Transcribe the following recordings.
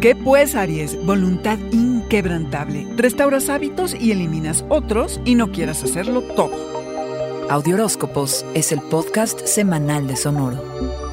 ¿Qué pues, Aries? Voluntad inquebrantable. Restauras hábitos y eliminas otros y no quieras hacerlo todo. Audioróscopos es el podcast semanal de Sonoro.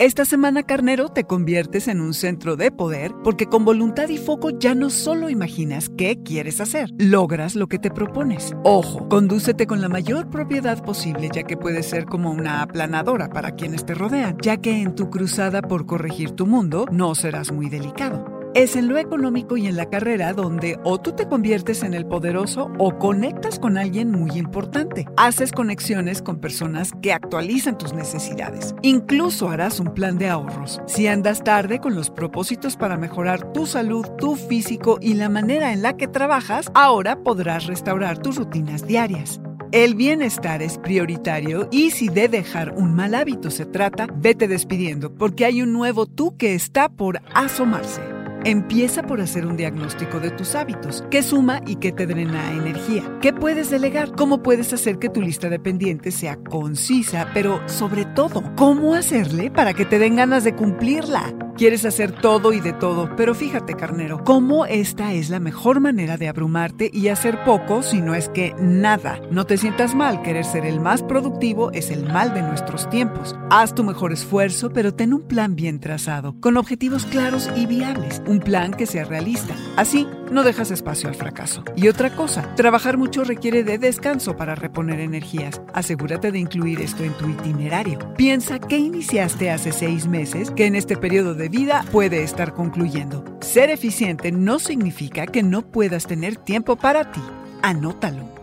Esta semana, carnero, te conviertes en un centro de poder porque con voluntad y foco ya no solo imaginas qué quieres hacer, logras lo que te propones. Ojo, condúcete con la mayor propiedad posible ya que puedes ser como una aplanadora para quienes te rodean, ya que en tu cruzada por corregir tu mundo no serás muy delicado. Es en lo económico y en la carrera donde o tú te conviertes en el poderoso o conectas con alguien muy importante. Haces conexiones con personas que actualizan tus necesidades. Incluso harás un plan de ahorros. Si andas tarde con los propósitos para mejorar tu salud, tu físico y la manera en la que trabajas, ahora podrás restaurar tus rutinas diarias. El bienestar es prioritario y si de dejar un mal hábito se trata, vete despidiendo porque hay un nuevo tú que está por asomarse. Empieza por hacer un diagnóstico de tus hábitos. ¿Qué suma y qué te drena energía? ¿Qué puedes delegar? ¿Cómo puedes hacer que tu lista de pendientes sea concisa, pero sobre todo, cómo hacerle para que te den ganas de cumplirla? Quieres hacer todo y de todo, pero fíjate, carnero, cómo esta es la mejor manera de abrumarte y hacer poco si no es que nada. No te sientas mal, querer ser el más productivo es el mal de nuestros tiempos. Haz tu mejor esfuerzo, pero ten un plan bien trazado, con objetivos claros y viables, plan que sea realista. Así, no dejas espacio al fracaso. Y otra cosa, trabajar mucho requiere de descanso para reponer energías. Asegúrate de incluir esto en tu itinerario. Piensa que iniciaste hace seis meses que en este periodo de vida puede estar concluyendo. Ser eficiente no significa que no puedas tener tiempo para ti. Anótalo.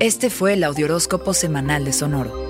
Este fue el Audioróscopo Semanal de Sonoro.